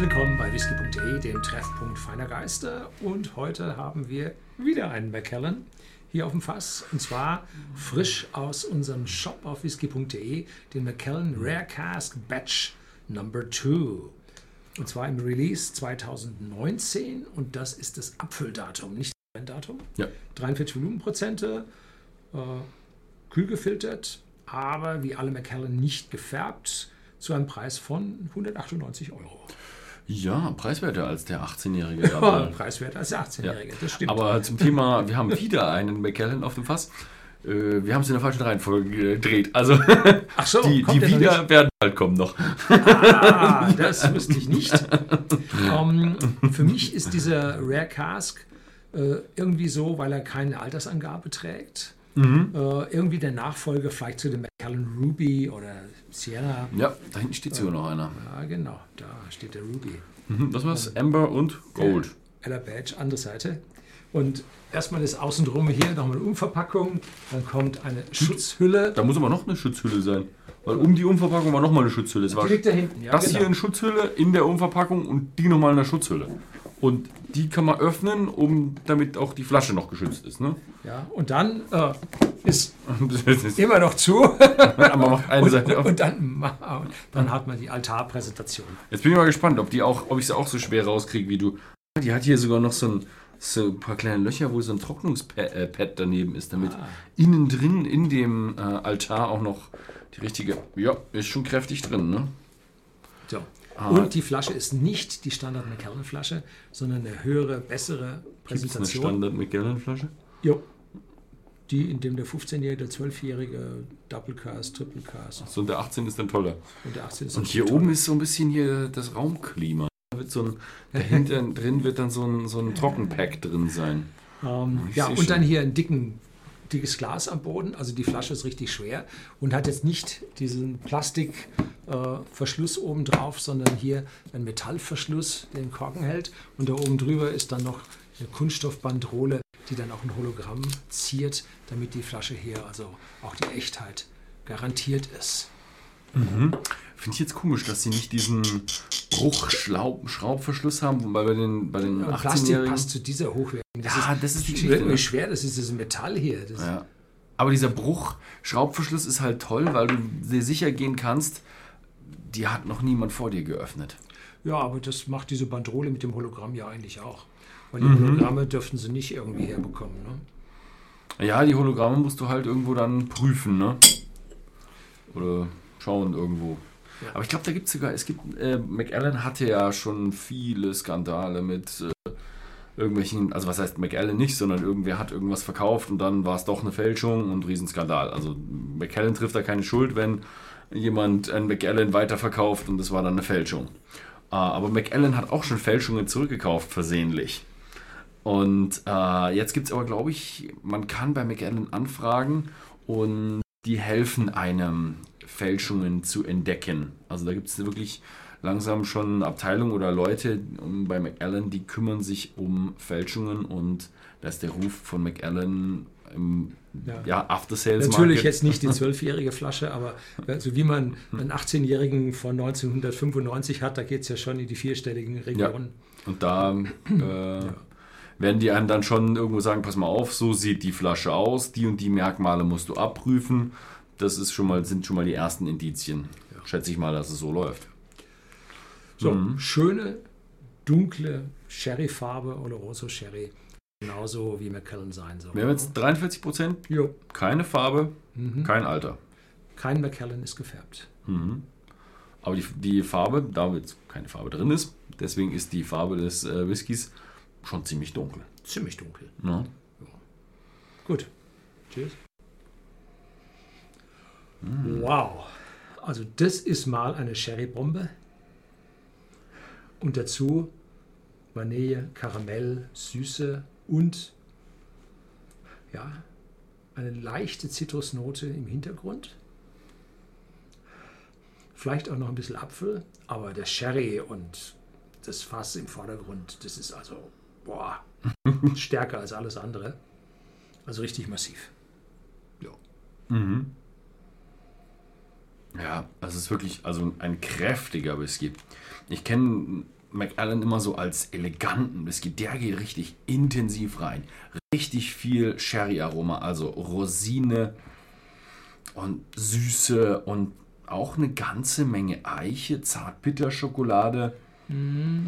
Herzlich willkommen bei whisky.de, dem Treffpunkt feiner Geister. Und heute haben wir wieder einen Macallan hier auf dem Fass. Und zwar frisch aus unserem Shop auf whisky.de, den Macallan Rare Cask Batch Number 2. Und zwar im Release 2019 und das ist das Abfülldatum, nicht das Datum. Ja. 43 Volumenprozente, äh, kühl gefiltert, aber wie alle Macallan nicht gefärbt, zu einem Preis von 198 Euro. Ja, preiswerter als der 18-Jährige. Ja, aber- preiswert als der 18-Jährige, das stimmt. Aber zum Thema, wir haben wieder einen McKellen auf dem Fass. Äh, Wir haben es in der falschen Reihenfolge gedreht. Also Ach so, die, die wieder werden bald kommen noch. Ah, das wusste ich nicht. Ähm, für mich ist dieser Rare Cask äh, irgendwie so, weil er keine Altersangabe trägt. Mhm. Äh, irgendwie der Nachfolger vielleicht zu dem Macallan Ruby oder Sienna. Ja, da hinten steht sogar noch einer. Ja, genau, da steht der Ruby. Mhm, Was war's? Amber und Gold. Ella Badge, andere Seite. Und erstmal das Außenrum hier nochmal eine Umverpackung. Dann kommt eine Schutzhülle. Da muss aber noch eine Schutzhülle sein. Weil um die Umverpackung war nochmal eine Schutzhülle. Es war Die liegt da hinten. Ja, das genau. hier eine Schutzhülle in der Umverpackung und die nochmal eine Schutzhülle. Und die kann man öffnen, um damit auch die Flasche noch geschützt ist. Ne? Ja, und dann äh, ist immer noch zu. Man macht eine und, Seite auf. und dann, dann hat man die Altarpräsentation. Jetzt bin ich mal gespannt, ob, die auch, ob ich sie auch so schwer rauskriege wie du. Die hat hier sogar noch so ein, so ein paar kleine Löcher, wo so ein Trocknungspad äh, daneben ist, damit Ah. innen drin in dem äh, Altar auch noch die richtige. Ja, ist schon kräftig drin, ne? So. Ah. Und die Flasche ist nicht die Standard Macallan Flasche, sondern eine höhere, bessere Gibt es eine Präsentation. Standard McGallen-Flasche? Jo. Die, in dem der 15-jährige, der 12-jährige Double Cast, Triple Cast So, und der 18 ist dann toller. und der 18 ist Und hier toll. oben ist so ein bisschen hier das Raumklima. Da wird so ein, dahinter drin wird dann so ein, so ein Trockenpack drin sein. Ähm, ja, und schon. dann hier ein dicken, dickes Glas am Boden. Also die Flasche ist richtig schwer und hat jetzt nicht diesen Plastikverschluss äh, oben drauf, sondern hier ein Metallverschluss, der den Korken hält. Und da oben drüber ist dann noch eine Kunststoffbandrolle, die dann auch ein Hologramm ziert, damit die Flasche hier, also auch die Echtheit, garantiert ist. Finde ich jetzt komisch, dass sie nicht diesen Bruchschraubverschluss haben, weil bei den, bei den Und Plastik 18-Jährigen. passt zu dieser hochwertigen. Ja, das ist die Geschichte, ne? schwer, das ist das Metall hier. Das Ja. Aber dieser Bruchschraubverschluss ist halt toll, weil du dir sicher gehen kannst, die hat noch niemand vor dir geöffnet. Ja, aber das macht diese Bandrole mit dem Hologramm ja eigentlich auch. Weil die Mhm. Hologramme dürften sie nicht irgendwie herbekommen. Ne? Ja, die Hologramme musst du halt irgendwo dann prüfen, ne? Oder schauen irgendwo. Aber ich glaube, da gibt es sogar, es gibt, äh, McAllen hatte ja schon viele Skandale mit äh, irgendwelchen, also was heißt McAllen nicht, sondern irgendwer hat irgendwas verkauft und dann war es doch eine Fälschung und Riesenskandal. Also McAllen trifft da keine Schuld, wenn jemand ein McAllen weiterverkauft und das war dann eine Fälschung. Äh, aber McAllen hat auch schon Fälschungen zurückgekauft, versehentlich. Und äh, jetzt gibt es aber, glaube ich, man kann bei McAllen anfragen und die helfen einem, Fälschungen zu entdecken. Also da gibt es wirklich langsam schon Abteilungen oder Leute bei McAllen, die kümmern sich um Fälschungen und da ist der Ruf von McAllen im Ja. ja. After Sales Natürlich Market. jetzt nicht die zwölfjährige Flasche, aber also wie man einen 18-Jährigen von 1995 hat, da geht es ja schon in die vierstelligen Regionen. Und da äh, werden die einem dann schon irgendwo sagen, pass mal auf, so sieht die Flasche aus, die und die Merkmale musst du abprüfen. Das ist schon mal, sind schon mal die ersten Indizien. Schätze ich mal, dass es so läuft. So, Mhm. schöne, dunkle Sherry-Farbe oder Rosso Sherry. Genauso wie Macallan sein soll. Wir haben jetzt 43 Prozent, keine Farbe, Mhm. kein Alter. Kein Macallan ist gefärbt. Mhm. Aber die, die Farbe, da jetzt keine Farbe drin ist, deswegen ist die Farbe des äh, Whiskys schon ziemlich dunkel. Ziemlich dunkel. Ne? Gut. Tschüss. Wow. Also das ist mal eine Sherry-Bombe. Und dazu Vanille, Karamell, Süße und ja, eine leichte Zitrusnote im Hintergrund. Vielleicht auch noch ein bisschen Apfel, aber der Sherry und das Fass im Vordergrund, das ist also boah, stärker als alles andere. Also richtig massiv. Ja. Mhm. Ja, es ist wirklich also ein kräftiger Whisky. Ich kenne Macallan immer so als eleganten Whisky. Der geht richtig intensiv rein. Richtig viel Sherry-Aroma, also Rosine und Süße und auch eine ganze Menge Eiche, Zartbitterschokolade.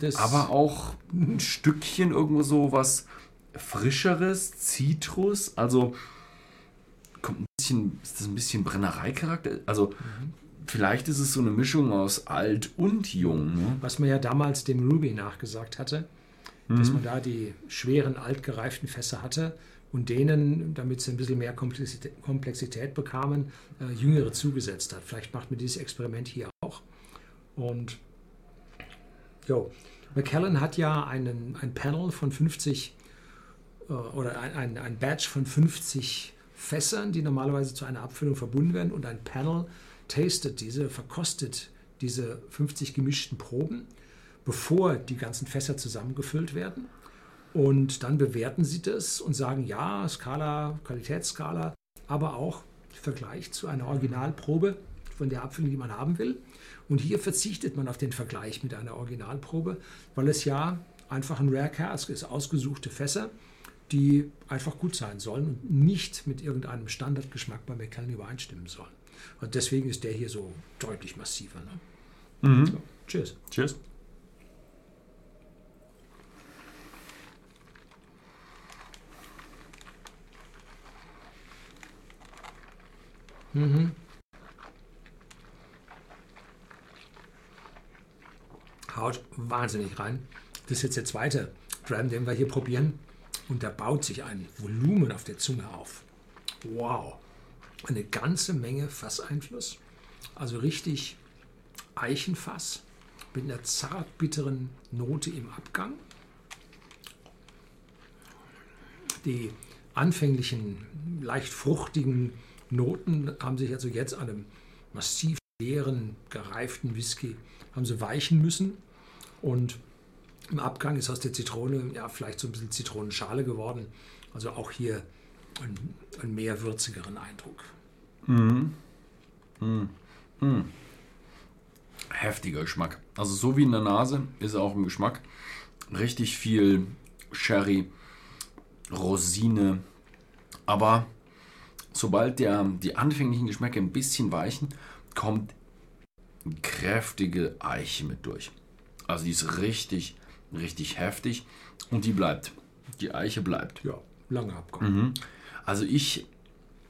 Das aber auch ein Stückchen irgendwo so was Frischeres, Zitrus. Also kommt ein bisschen, ist das ein bisschen Brennereicharakter? Also vielleicht ist es so eine Mischung aus alt und jung. Ne? was man ja damals dem Ruby nachgesagt hatte, dass man da die schweren, altgereiften Fässer hatte und denen, damit sie ein bisschen mehr Komplexität, Komplexität bekamen, äh, jüngere zugesetzt hat. Vielleicht macht man dieses Experiment hier auch. Und jo, McKellen hat ja einen, ein Panel von 50 äh, oder ein, ein, ein Batch von 50 Fässern, die normalerweise zu einer Abfüllung verbunden werden. Und ein Panel tastet diese, verkostet diese 50 gemischten Proben, bevor die ganzen Fässer zusammengefüllt werden. Und dann bewerten sie das und sagen, ja, Skala, Qualitätsskala, aber auch Vergleich zu einer Originalprobe von der Abfüllung, die man haben will. Und hier verzichtet man auf den Vergleich mit einer Originalprobe, weil es ja einfach ein Rare Cask ist, ausgesuchte Fässer, die einfach gut sein sollen und nicht mit irgendeinem Standardgeschmack bei Macallan übereinstimmen sollen. Und deswegen ist der hier so deutlich massiver. Ne? So, cheers. Cheers. Haut wahnsinnig rein. Das ist jetzt der zweite Dram, den wir hier probieren. Und da baut sich ein Volumen auf der Zunge auf. Wow. Eine ganze Menge Fasseinfluss. Also richtig Eichenfass mit einer zart bitteren Note im Abgang. Die anfänglichen, leicht fruchtigen Noten haben sich also jetzt an einem massiv schweren, gereiften Whisky haben sie weichen müssen. Und im Abgang ist aus der Zitrone ja vielleicht so ein bisschen Zitronenschale geworden. Also auch hier einen, einen mehr würzigeren Eindruck. Heftiger Geschmack. Also so wie in der Nase ist er auch im Geschmack. Richtig viel Sherry, Rosine. Aber sobald der, die anfänglichen Geschmäcke ein bisschen weichen, kommt kräftige Eiche mit durch. Also die ist richtig, richtig heftig und die bleibt. Die Eiche bleibt. Ja, langer Abgang. Also ich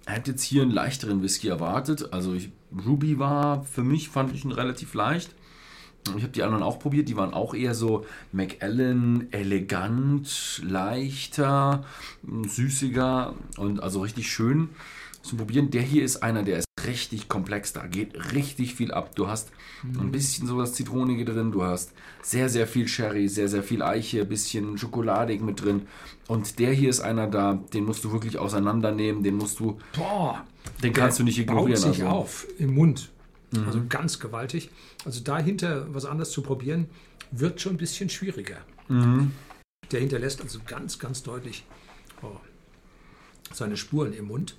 hätte jetzt hier einen leichteren Whisky erwartet. Also ich, Ruby war für mich, fand ich ihn relativ leicht. Ich habe die anderen auch probiert, die waren auch eher so Macallan, elegant, leichter, süßiger und also richtig schön zum Probieren. Der hier ist einer, der ist richtig komplex, da geht richtig viel ab. Du hast ein bisschen so das Zitronige drin, du hast sehr, sehr viel Sherry, sehr, sehr viel Eiche, ein bisschen schokoladig mit drin. Und der hier ist einer da, den musst du wirklich auseinandernehmen, den musst du, Boah, den kannst du nicht baut ignorieren. sich also. auf im Mund. Also ganz gewaltig. Also dahinter was anderes zu probieren, wird schon ein bisschen schwieriger. Der hinterlässt also ganz, ganz deutlich oh, seine Spuren im Mund.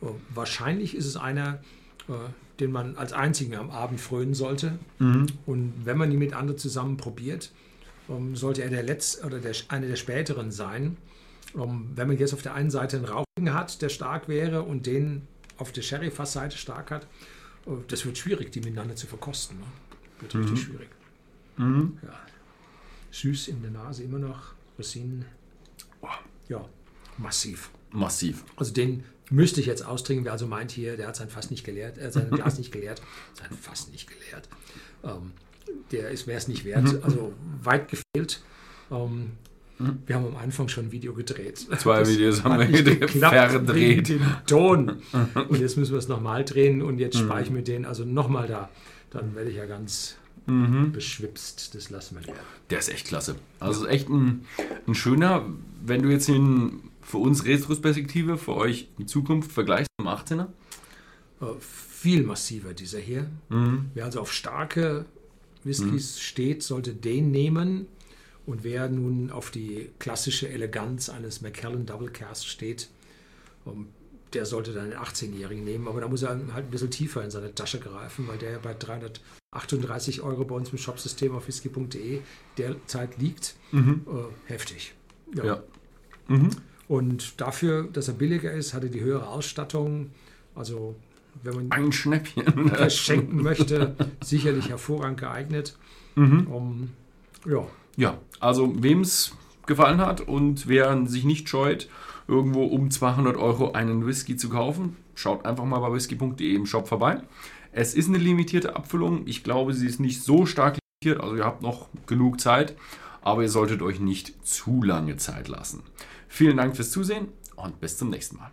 Oh, wahrscheinlich ist es einer, äh, den man als einzigen am Abend frönen sollte. Und wenn man ihn mit anderen zusammen probiert, ähm, sollte er der letzte oder der, einer der späteren sein. Ähm, wenn man jetzt auf der einen Seite einen Rauchigen hat, der stark wäre, und den auf der Sherry-Fassseite stark hat, äh, das wird schwierig, die miteinander zu verkosten. Ne? Wird richtig schwierig. Ja. Süß in der Nase immer noch, Rosinen. Boah, Ja, massiv. Massiv. Also den müsste ich jetzt austrinken. Wer also meint hier, der hat sein Fass nicht geleert, er hat sein Glas nicht geleert, sein Fass nicht geleert. Ähm, der ist wäre es nicht wert. Also weit gefehlt. Ähm, wir haben am Anfang schon ein Video gedreht. Zwei Das Videos haben wir gedreht, verdreht. dem Ton. Und jetzt müssen wir es nochmal drehen und jetzt spare ich mir den also nochmal da. Dann werde ich ja ganz beschwipst. Das lassen wir. Der ist echt klasse. Also ist echt ein, ein schöner, wenn du jetzt ihn für uns Retrospektive, für euch in Zukunft vergleichst zum 18er. Äh, viel massiver dieser hier. Wer also auf starke Whiskys steht, sollte den nehmen. Und wer nun auf die klassische Eleganz eines Macallan Double Cast steht, ähm, der sollte dann den 18-Jährigen nehmen, aber da muss er halt ein bisschen tiefer in seine Tasche greifen, weil der ja bei 338 Euro bei uns im Shopsystem auf whisky.de derzeit liegt. Mhm. Äh, heftig. Ja. ja. Mhm. Und dafür, dass er billiger ist, hat er die höhere Ausstattung. Also wenn man ein Schnäppchen schenken möchte, sicherlich hervorragend geeignet. Mhm. Um, ja. ja, also wem es gefallen hat und wer sich nicht scheut, irgendwo um 200 Euro einen Whisky zu kaufen, schaut einfach mal bei whisky.de im Shop vorbei. Es ist eine limitierte Abfüllung. Ich glaube, sie ist nicht so stark limitiert, also ihr habt noch genug Zeit, aber ihr solltet euch nicht zu lange Zeit lassen. Vielen Dank fürs Zusehen und bis zum nächsten Mal.